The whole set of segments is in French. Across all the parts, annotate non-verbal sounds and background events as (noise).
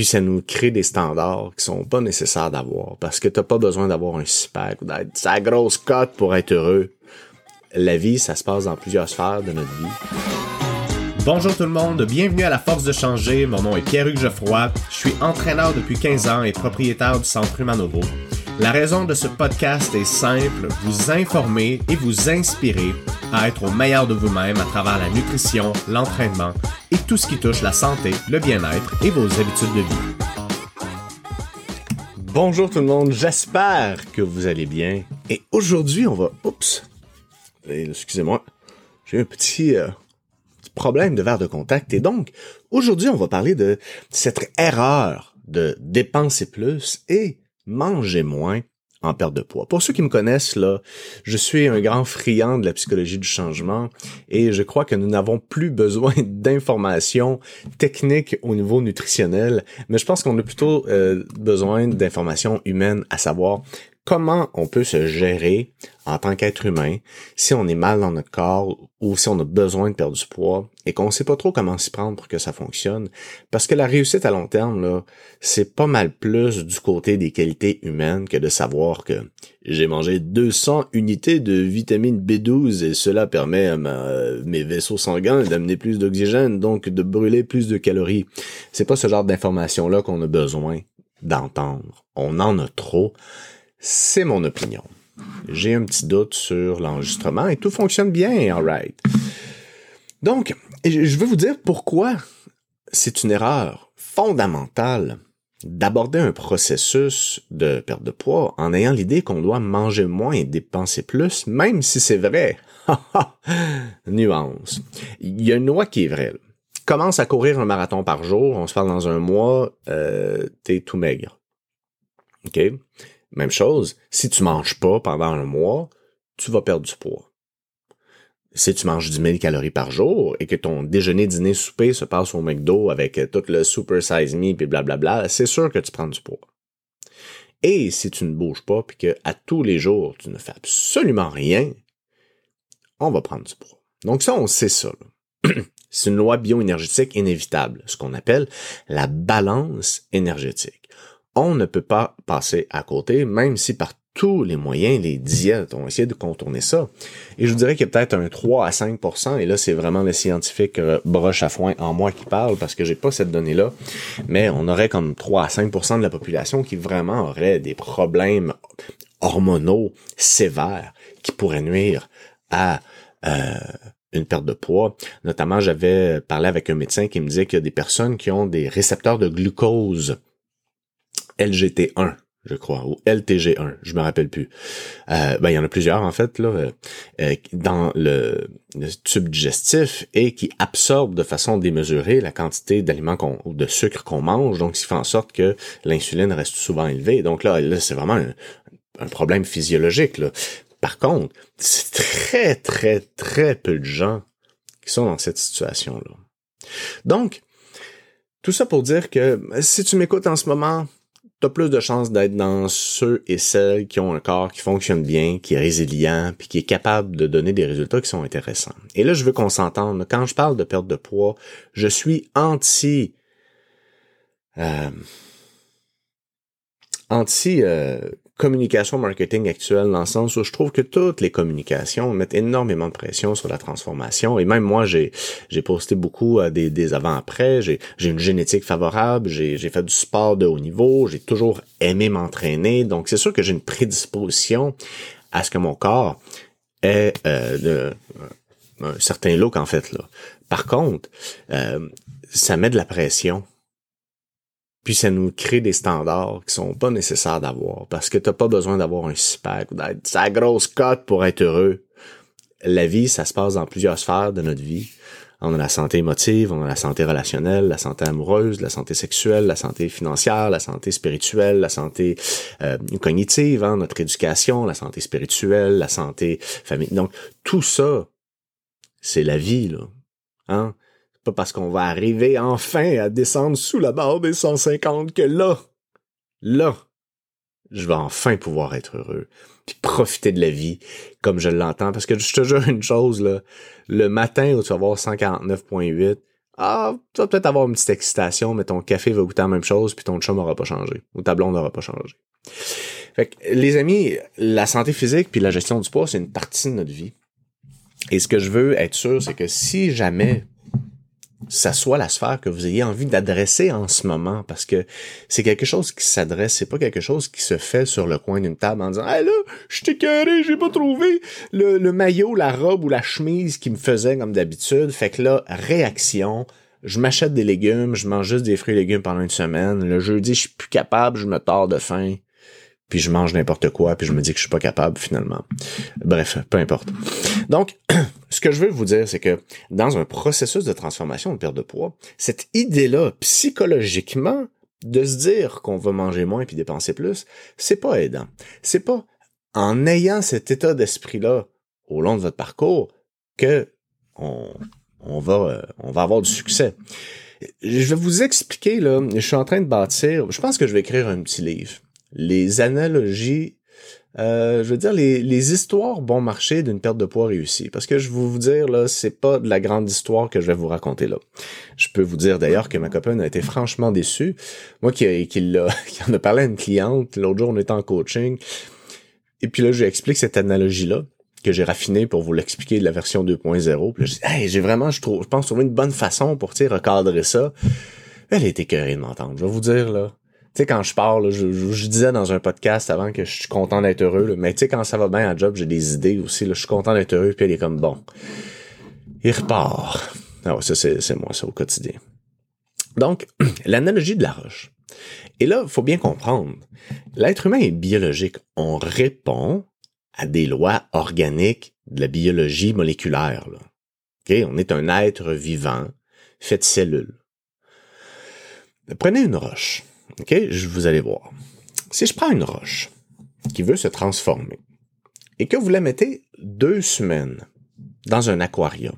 Puis ça nous crée des standards qui sont pas nécessaires d'avoir parce que t'as pas besoin d'avoir un six-pack ou d'être sa grosse cote pour être heureux. La vie, ça se passe dans plusieurs sphères de notre vie. Bonjour tout le monde, bienvenue à La Force de Changer. Mon nom est Pierre-Hugues Geoffroy. Je suis entraîneur depuis 15 ans et propriétaire du Centre Humanovo. La raison de ce podcast est simple, vous informer et vous inspirer à être au meilleur de vous-même à travers la nutrition, l'entraînement et tout ce qui touche la santé, le bien-être et vos habitudes de vie. Bonjour tout le monde, j'espère que vous allez bien. Et aujourd'hui, on va... Oups, excusez-moi, j'ai un petit, euh, petit problème de verre de contact. Et donc, aujourd'hui, on va parler de cette erreur de dépenser plus et manger moins en perte de poids. Pour ceux qui me connaissent, là, je suis un grand friand de la psychologie du changement et je crois que nous n'avons plus besoin (laughs) d'informations techniques au niveau nutritionnel, mais je pense qu'on a plutôt euh, besoin d'informations humaines, à savoir comment on peut se gérer en tant qu'être humain si on est mal dans notre corps ou si on a besoin de perdre du poids et qu'on sait pas trop comment s'y prendre pour que ça fonctionne? Parce que la réussite à long terme, là, c'est pas mal plus du côté des qualités humaines que de savoir que j'ai mangé 200 unités de vitamine B12 et cela permet à mes vaisseaux sanguins d'amener plus d'oxygène, donc de brûler plus de calories. C'est pas ce genre d'informations-là qu'on a besoin d'entendre. On en a trop c'est mon opinion. J'ai un petit doute sur l'enregistrement et tout fonctionne bien, alright. Donc, je veux vous dire pourquoi c'est une erreur fondamentale d'aborder un processus de perte de poids en ayant l'idée qu'on doit manger moins et dépenser plus, même si c'est vrai. (laughs) Nuance. Il y a une loi qui est vraie. Commence à courir un marathon par jour, on se parle dans un mois, euh, t'es tout maigre. OK? Même chose, si tu manges pas pendant un mois, tu vas perdre du poids. Si tu manges 10 000 calories par jour et que ton déjeuner, dîner, souper se passe au McDo avec tout le super size me puis blablabla, c'est sûr que tu prends du poids. Et si tu ne bouges pas puis que à tous les jours tu ne fais absolument rien, on va prendre du poids. Donc ça, on sait ça. (clears throat) c'est une loi bioénergétique inévitable, ce qu'on appelle la balance énergétique on ne peut pas passer à côté, même si par tous les moyens, les diètes ont essayé de contourner ça. Et je vous dirais qu'il y a peut-être un 3 à 5% et là, c'est vraiment le scientifique euh, broche à foin en moi qui parle, parce que j'ai pas cette donnée-là, mais on aurait comme 3 à 5% de la population qui vraiment aurait des problèmes hormonaux sévères qui pourraient nuire à euh, une perte de poids. Notamment, j'avais parlé avec un médecin qui me disait qu'il y a des personnes qui ont des récepteurs de glucose LGT1 je crois, ou LTG1, je me rappelle plus. Euh, ben, il y en a plusieurs, en fait, là, euh, euh, dans le, tube digestif et qui absorbe de façon démesurée la quantité d'aliments ou de sucre qu'on mange, donc ce qui fait en sorte que l'insuline reste souvent élevée. Donc là, là c'est vraiment un, un, problème physiologique. Là. Par contre, c'est très, très, très peu de gens qui sont dans cette situation-là. Donc, tout ça pour dire que si tu m'écoutes en ce moment, t'as plus de chances d'être dans ceux et celles qui ont un corps qui fonctionne bien, qui est résilient, puis qui est capable de donner des résultats qui sont intéressants. Et là, je veux qu'on s'entende. Quand je parle de perte de poids, je suis anti euh, anti euh, communication marketing actuelle dans le sens où je trouve que toutes les communications mettent énormément de pression sur la transformation. Et même moi j'ai j'ai posté beaucoup euh, des, des avant-après. J'ai j'ai une génétique favorable. J'ai j'ai fait du sport de haut niveau. J'ai toujours aimé m'entraîner. Donc c'est sûr que j'ai une prédisposition à ce que mon corps ait euh, un certain look en fait là. Par contre euh, ça met de la pression puis ça nous crée des standards qui sont pas nécessaires d'avoir parce que t'as pas besoin d'avoir un six-pack ou d'être sa grosse cote pour être heureux. La vie, ça se passe dans plusieurs sphères de notre vie. On a la santé émotive, on a la santé relationnelle, la santé amoureuse, la santé sexuelle, la santé financière, la santé spirituelle, la santé euh, cognitive, hein, notre éducation, la santé spirituelle, la santé famille. Donc tout ça, c'est la vie là. Hein? Pas parce qu'on va arriver enfin à descendre sous la barre des 150 que là, là, je vais enfin pouvoir être heureux. Puis profiter de la vie comme je l'entends. Parce que je te jure une chose, là, le matin où tu vas avoir 149.8, ah, tu vas peut-être avoir une petite excitation, mais ton café va goûter la même chose, puis ton chum n'aura pas changé, ou ta blonde n'aura pas changé. Fait que, les amis, la santé physique puis la gestion du poids, c'est une partie de notre vie. Et ce que je veux être sûr, c'est que si jamais ça soit la sphère que vous ayez envie d'adresser en ce moment, parce que c'est quelque chose qui s'adresse, c'est pas quelque chose qui se fait sur le coin d'une table en disant Ah là, je t'ai carré, j'ai pas trouvé le, le maillot, la robe ou la chemise qui me faisait comme d'habitude. Fait que là, réaction, je m'achète des légumes, je mange juste des fruits et légumes pendant une semaine. Le jeudi, je suis plus capable, je me tords de faim puis je mange n'importe quoi, puis je me dis que je suis pas capable finalement. Bref, peu importe. Donc, (clears throat) ce que je veux vous dire, c'est que dans un processus de transformation de perte de poids, cette idée-là, psychologiquement, de se dire qu'on va manger moins puis dépenser plus, c'est pas aidant. C'est pas en ayant cet état d'esprit-là au long de votre parcours que on, on va, euh, on va avoir du succès. Je vais vous expliquer, là, je suis en train de bâtir, je pense que je vais écrire un petit livre les analogies, euh, je veux dire les, les histoires bon marché d'une perte de poids réussie. Parce que je vais vous dire là, c'est pas de la grande histoire que je vais vous raconter là. Je peux vous dire d'ailleurs que ma copine a été franchement déçue. Moi qui, qui, (laughs) qui en a parlé à une cliente l'autre jour, on était en coaching. Et puis là, je lui explique cette analogie là que j'ai raffiné pour vous l'expliquer de la version 2.0. Puis là, je dis, hey, j'ai vraiment, je trouve, je pense trouver une bonne façon pour, recadrer ça. Elle a été curée de m'entendre. Je vais vous dire, là, tu sais, quand je parle, je, disais dans un podcast avant que je suis content d'être heureux, mais tu sais, quand ça va bien à job, j'ai des idées aussi, là, je suis content d'être heureux, puis elle est comme bon. Il repart. Ah ouais, ça, c'est moi, ça, au quotidien. Donc, (clears throat) l'analogie de la roche. Et là, faut bien comprendre, l'être humain est biologique. On répond à des lois organiques de la biologie moléculaire. Là. On est un être vivant, fait de cellules. Prenez une roche. OK? Je, vous allez voir. Si je prends une roche qui veut se transformer et que vous la mettez deux semaines dans un aquarium,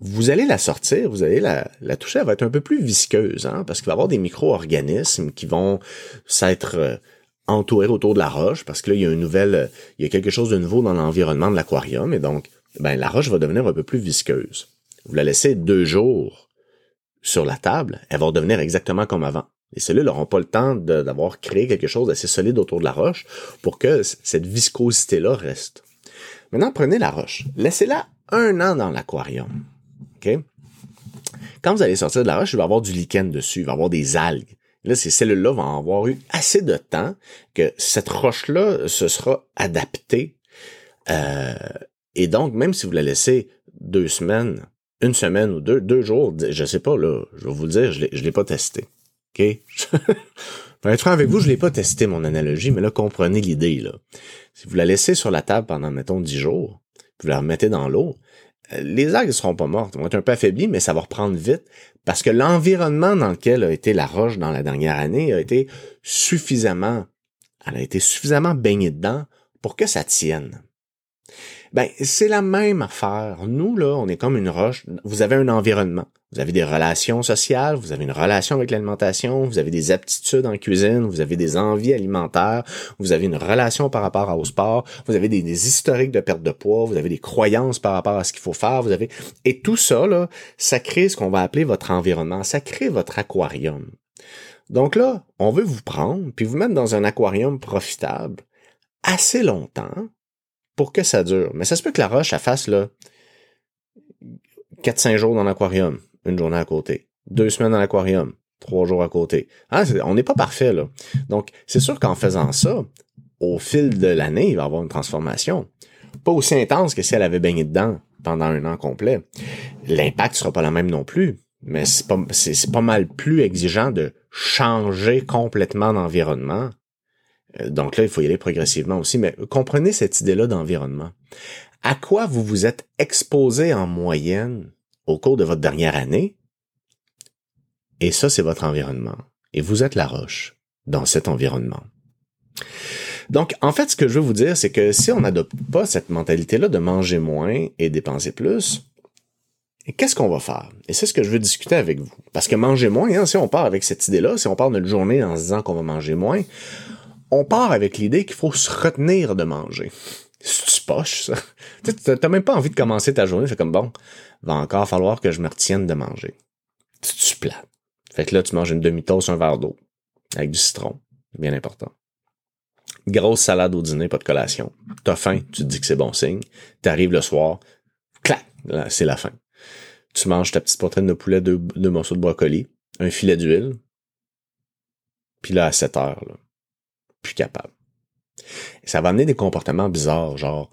vous allez la sortir, vous allez la, toucher, elle va être un peu plus visqueuse, hein, parce qu'il va y avoir des micro-organismes qui vont s'être euh, entourés autour de la roche, parce que là, il y a une nouvelle, il y a quelque chose de nouveau dans l'environnement de l'aquarium, et donc, ben, la roche va devenir un peu plus visqueuse. Vous la laissez deux jours sur la table, elle va redevenir exactement comme avant. Les cellules n'auront pas le temps d'avoir créé quelque chose d'assez solide autour de la roche pour que cette viscosité-là reste. Maintenant, prenez la roche. Laissez-la un an dans l'aquarium. OK? Quand vous allez sortir de la roche, il va y avoir du lichen dessus, il va y avoir des algues. Là, ces cellules-là vont avoir eu assez de temps que cette roche-là se sera adaptée. Euh, et donc, même si vous la laissez deux semaines, une semaine ou deux, deux jours, je sais pas, là, je vais vous le dire, je ne l'ai pas testé. OK? (laughs) Pour être avec vous, je l'ai pas testé, mon analogie, mais là, comprenez l'idée, là. Si vous la laissez sur la table pendant, mettons, 10 jours, vous la remettez dans l'eau, euh, les algues ne seront pas mortes, elles vont être un peu affaiblies, mais ça va reprendre vite parce que l'environnement dans lequel a été la roche dans la dernière année a été suffisamment, elle a été suffisamment baignée dedans pour que ça tienne. Ben, c'est la même affaire. Nous, là, on est comme une roche. Vous avez un environnement. Vous avez des relations sociales, vous avez une relation avec l'alimentation, vous avez des aptitudes en cuisine, vous avez des envies alimentaires, vous avez une relation par rapport au sport, vous avez des, historiques de perte de poids, vous avez des croyances par rapport à ce qu'il faut faire, vous avez et tout ça là, ça crée ce qu'on va appeler votre environnement, ça crée votre aquarium. Donc là, on veut vous prendre puis vous mettre dans un aquarium profitable assez longtemps pour que ça dure. Mais ça se peut que la roche, elle fasse là 4-5 jours dans l'aquarium, une journée à côté. Deux semaines dans l'aquarium, trois jours à côté. Ah, on n'est pas parfait, là. Donc, c'est sûr qu'en faisant ça, au fil de l'année, il va y avoir une transformation. Pas aussi intense que si elle avait baigné dedans pendant un an complet. L'impact sera pas le même non plus, mais c'est pas, c'est pas mal plus exigeant de changer complètement d'environnement euh, donc là, il faut y aller progressivement aussi, mais comprenez cette idée-là d'environnement. À quoi vous vous êtes exposé en moyenne au cours de votre dernière année? Et ça, c'est votre environnement. Et vous êtes la roche dans cet environnement. Donc, en fait, ce que je veux vous dire, c'est que si on n'adopte pas cette mentalité-là de manger moins et dépenser plus, qu'est-ce qu'on va faire? Et c'est ce que je veux discuter avec vous. Parce que manger moins, hein, si on part avec cette idée-là, si on part notre journée en se disant qu'on va manger moins, on part avec l'idée qu'il faut se retenir de manger. C'est poche, ça? (laughs) T'as même pas envie de commencer ta journée. C'est comme bon, va encore falloir que je me retienne de manger. Tu plate. Fait que là, tu manges une demi-tasse, un verre d'eau. Avec du citron. Bien important. Grosse salade au dîner, pas de collation. T'as faim, tu te dis que c'est bon signe. T'arrives le soir, clac, c'est la fin. Tu manges ta petite poitrine de poulet, deux, deux morceaux de brocoli, un filet d'huile. Puis là, à 7 heures, là, plus capable. Ça va amener des comportements bizarres, genre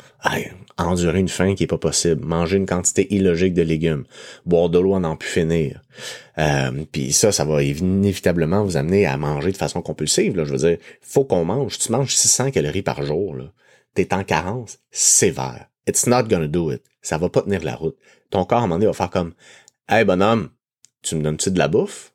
endurer une faim qui est pas possible, manger une quantité illogique de légumes, boire de l'eau à n'en plus finir. Euh, puis ça, ça va inévitablement vous amener à manger de façon compulsive. Là. Je veux dire, faut qu'on mange. Tu manges 600 calories par jour. T'es en carence sévère. It's not gonna do it. Ça va pas tenir la route. Ton corps, à un moment donné, va faire comme Hey bonhomme, tu me donnes-tu de la bouffe?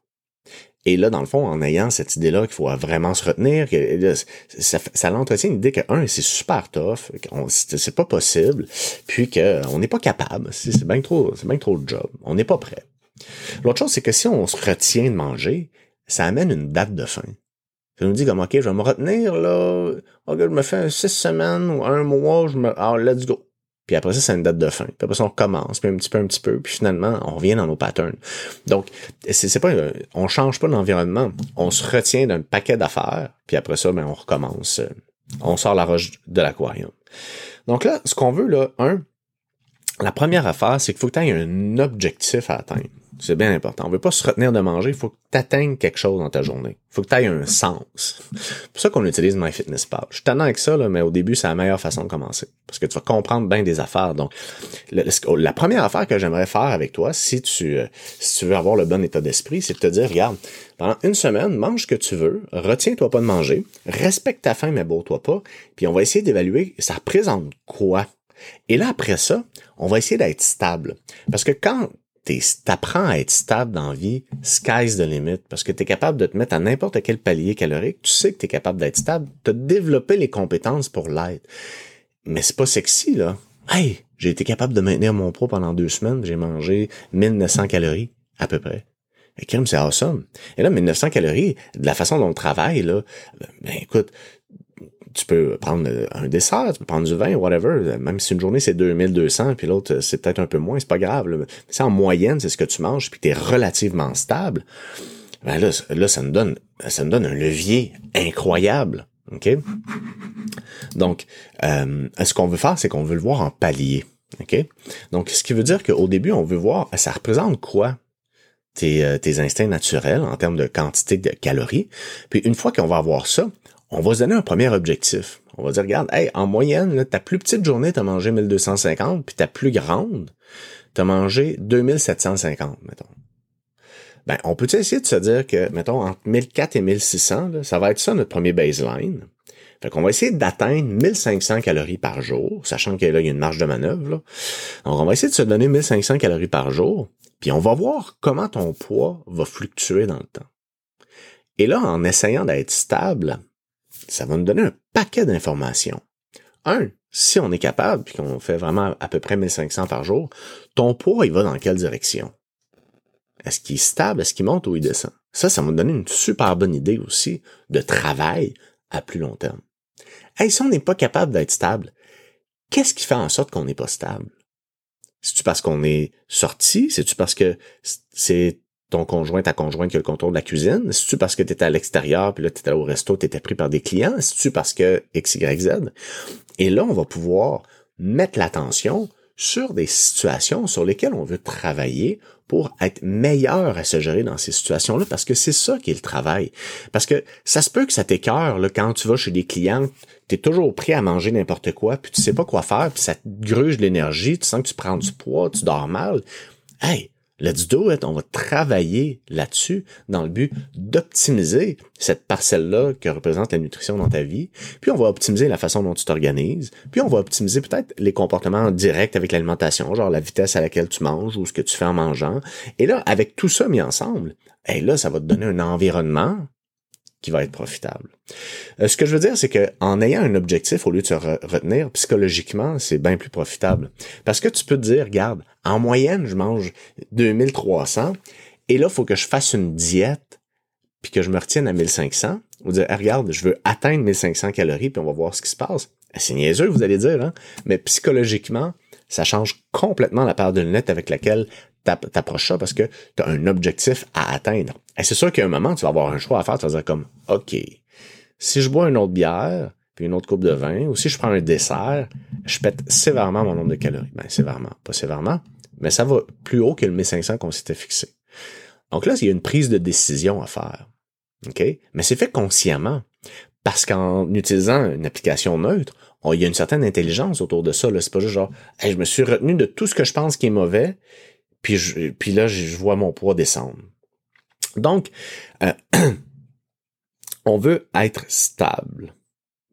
Et là, dans le fond, en ayant cette idée-là qu'il faut vraiment se retenir, que ça, ça l'entretient l'idée que, un, c'est super tough, c'est pas possible, puis qu'on n'est pas capable, c'est bien trop, c'est bien trop le job, on n'est pas prêt. L'autre chose, c'est que si on se retient de manger, ça amène une date de fin. Ça nous dit comme, OK, je vais me retenir, là, OK, je me fais six semaines ou un mois, je me, ah, let's go. Puis après ça, c'est une date de fin. Puis après ça, on recommence, puis un petit peu, un petit peu, puis finalement, on revient dans nos patterns. Donc, c'est pas, on change pas l'environnement. On se retient d'un paquet d'affaires, puis après ça, ben, on recommence. On sort la roche de l'aquarium. Donc là, ce qu'on veut, là, un, la première affaire, c'est qu'il faut que tu aies un objectif à atteindre. C'est bien important. On veut pas se retenir de manger, il faut que tu atteignes quelque chose dans ta journée. Il faut que tu aies un sens. C'est pour ça qu'on utilise MyFitnessPal. Je suis tannant avec ça, là, mais au début, c'est la meilleure façon de commencer. Parce que tu vas comprendre bien des affaires. Donc, la première affaire que j'aimerais faire avec toi, si tu, euh, si tu veux avoir le bon état d'esprit, c'est de te dire, regarde, pendant une semaine, mange ce que tu veux, retiens-toi pas de manger, respecte ta faim, mais beau-toi pas, puis on va essayer d'évaluer, ça représente quoi? Et là, après ça, on va essayer d'être stable. Parce que quand t'apprends à être stable dans la vie, sky's the limit, parce que tu es capable de te mettre à n'importe quel palier calorique, tu sais que tu es capable d'être stable, tu développé les compétences pour l'être. Mais c'est pas sexy, là. Hey, j'ai été capable de maintenir mon poids pendant deux semaines, j'ai mangé 1900 calories, à peu près. Et c'est awesome. Et là, 1900 calories, de la façon dont on travaille, là, ben écoute, tu peux prendre un dessert, tu peux prendre du vin, whatever. Même si une journée c'est 2200, puis l'autre c'est peut-être un peu moins, c'est pas grave. Là. En moyenne c'est ce que tu manges, puis tu es relativement stable, ben là, là ça nous donne, ça nous donne un levier incroyable. OK? Donc, euh, ce qu'on veut faire, c'est qu'on veut le voir en palier. OK? Donc, ce qui veut dire qu'au début, on veut voir, ça représente quoi tes, euh, tes instincts naturels en termes de quantité de calories? Puis une fois qu'on va avoir ça, on va se donner un premier objectif. On va dire, regarde, hey, en moyenne, ta plus petite journée, tu as mangé 1250, puis ta plus grande, tu as mangé 2750, mettons. Ben, on peut essayer de se dire que, mettons, entre 1400 et 1600, ça va être ça notre premier baseline. Fait qu'on va essayer d'atteindre 1500 calories par jour, sachant que là, il y a une marge de manœuvre. Là. Donc, on va essayer de se donner 1500 calories par jour, puis on va voir comment ton poids va fluctuer dans le temps. Et là, en essayant d'être stable, ça va nous donner un paquet d'informations. Un, si on est capable, puis qu'on fait vraiment à peu près 1500 par jour, ton poids, il va dans quelle direction? Est-ce qu'il est stable? Est-ce qu'il monte ou il descend? Ça, ça va nous donner une super bonne idée aussi de travail à plus long terme. Hey, si on n'est pas capable d'être stable, qu'est-ce qui fait en sorte qu'on n'est pas stable? C'est-tu parce qu'on est sorti? C'est-tu parce que c'est ton conjoint, ta conjointe qui a le contrôle de la cuisine? C'est-tu parce que tu étais à l'extérieur, puis là, tu étais au resto, tu étais pris par des clients? C'est-tu parce que X, Y, Z? Et là, on va pouvoir mettre l'attention sur des situations sur lesquelles on veut travailler pour être meilleur à se gérer dans ces situations-là, parce que c'est ça qui est le travail. Parce que ça se peut que ça t'écœure, quand tu vas chez des clients, tu es toujours prêt à manger n'importe quoi, puis tu sais pas quoi faire, puis ça te gruge l'énergie, tu sens que tu prends du poids, tu dors mal. Hey, Let's do it. On va travailler là-dessus dans le but d'optimiser cette parcelle-là que représente la nutrition dans ta vie. Puis on va optimiser la façon dont tu t'organises. Puis on va optimiser peut-être les comportements directs avec l'alimentation, genre la vitesse à laquelle tu manges ou ce que tu fais en mangeant. Et là, avec tout ça mis ensemble, et là, ça va te donner un environnement qui va être profitable. Euh, ce que je veux dire, c'est que en ayant un objectif au lieu de se retenir psychologiquement, c'est bien plus profitable. Parce que tu peux te dire, regarde, en moyenne, je mange 2300 et là, il faut que je fasse une diète puis que je me retienne à 1500 ou dire, regarde, je veux atteindre 1500 calories puis on va voir ce qui se passe. C'est niaiseux, vous allez dire, hein? mais psychologiquement, ça change complètement la paire de lunettes avec laquelle t'approches ça parce que tu as un objectif à atteindre. Et c'est sûr qu'à un moment, tu vas avoir un choix à faire, tu vas dire comme, OK, si je bois une autre bière, puis une autre coupe de vin, ou si je prends un dessert, je pète sévèrement mon nombre de calories. Ben, sévèrement, pas sévèrement, mais ça va plus haut que le 1500 qu'on s'était fixé. Donc là, il y a une prise de décision à faire. OK? Mais c'est fait consciemment. Parce qu'en utilisant une application neutre, il y a une certaine intelligence autour de ça. C'est pas juste genre, je me suis retenu de tout ce que je pense qui est mauvais, puis, je, là, je vois mon poids descendre. Donc, euh, (clears throat) on veut être stable.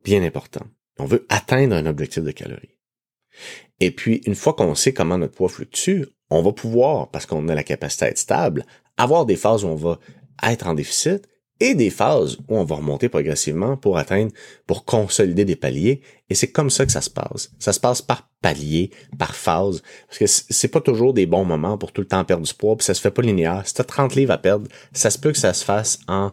Bien important. On veut atteindre un objectif de calories. Et puis, une fois qu'on sait comment notre poids fluctue, on va pouvoir, parce qu'on a la capacité à être stable, avoir des phases où on va être en déficit et des phases où on va remonter progressivement pour atteindre, pour consolider des paliers. Et c'est comme ça que ça se passe. Ça se passe par palier, par phase. Parce que c'est pas toujours des bons moments pour tout le temps perdre du poids, puis ça se fait pas linéaire. Si t'as 30 livres à perdre, ça se peut que ça se fasse en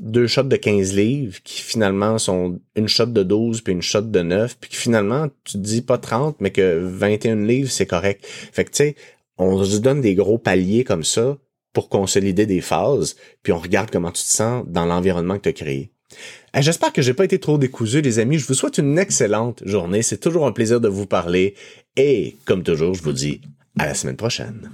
deux shots de 15 livres qui finalement sont une shot de 12 puis une shot de 9 puis finalement tu te dis pas 30 mais que 21 livres c'est correct. Fait que tu sais, on se donne des gros paliers comme ça pour consolider des phases, puis on regarde comment tu te sens dans l'environnement que tu as créé. J'espère que j'ai pas été trop décousu, les amis. Je vous souhaite une excellente journée. C'est toujours un plaisir de vous parler. Et, comme toujours, je vous dis à la semaine prochaine.